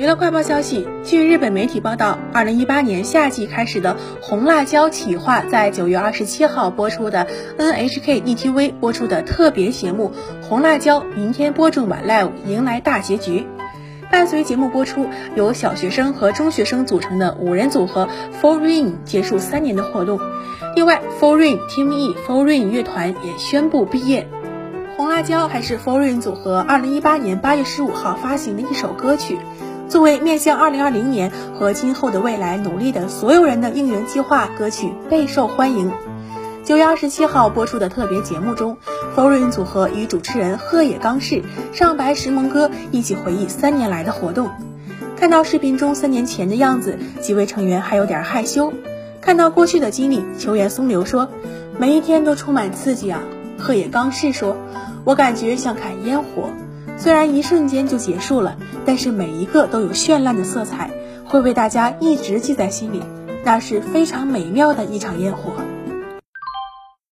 娱乐快报消息，据日本媒体报道，二零一八年夏季开始的《红辣椒企划》在九月二十七号播出的 NHK ETV 播出的特别节目《红辣椒》，明天播种晚 Live 迎来大结局。伴随节目播出，由小学生和中学生组成的五人组合 Four Rain 结束三年的活动。另外，Four Rain Team E Four Rain 乐团也宣布毕业。红辣椒还是 Four Rain 组合二零一八年八月十五号发行的一首歌曲。作为面向二零二零年和今后的未来努力的所有人的应援计划，歌曲备受欢迎。九月二十七号播出的特别节目中，Foreign 组合与主持人鹤野刚士、上白石萌歌一起回忆三年来的活动。看到视频中三年前的样子，几位成员还有点害羞。看到过去的经历，球员松流说：“每一天都充满刺激啊。”鹤野刚士说：“我感觉像看烟火。”虽然一瞬间就结束了，但是每一个都有绚烂的色彩，会被大家一直记在心里。那是非常美妙的一场烟火。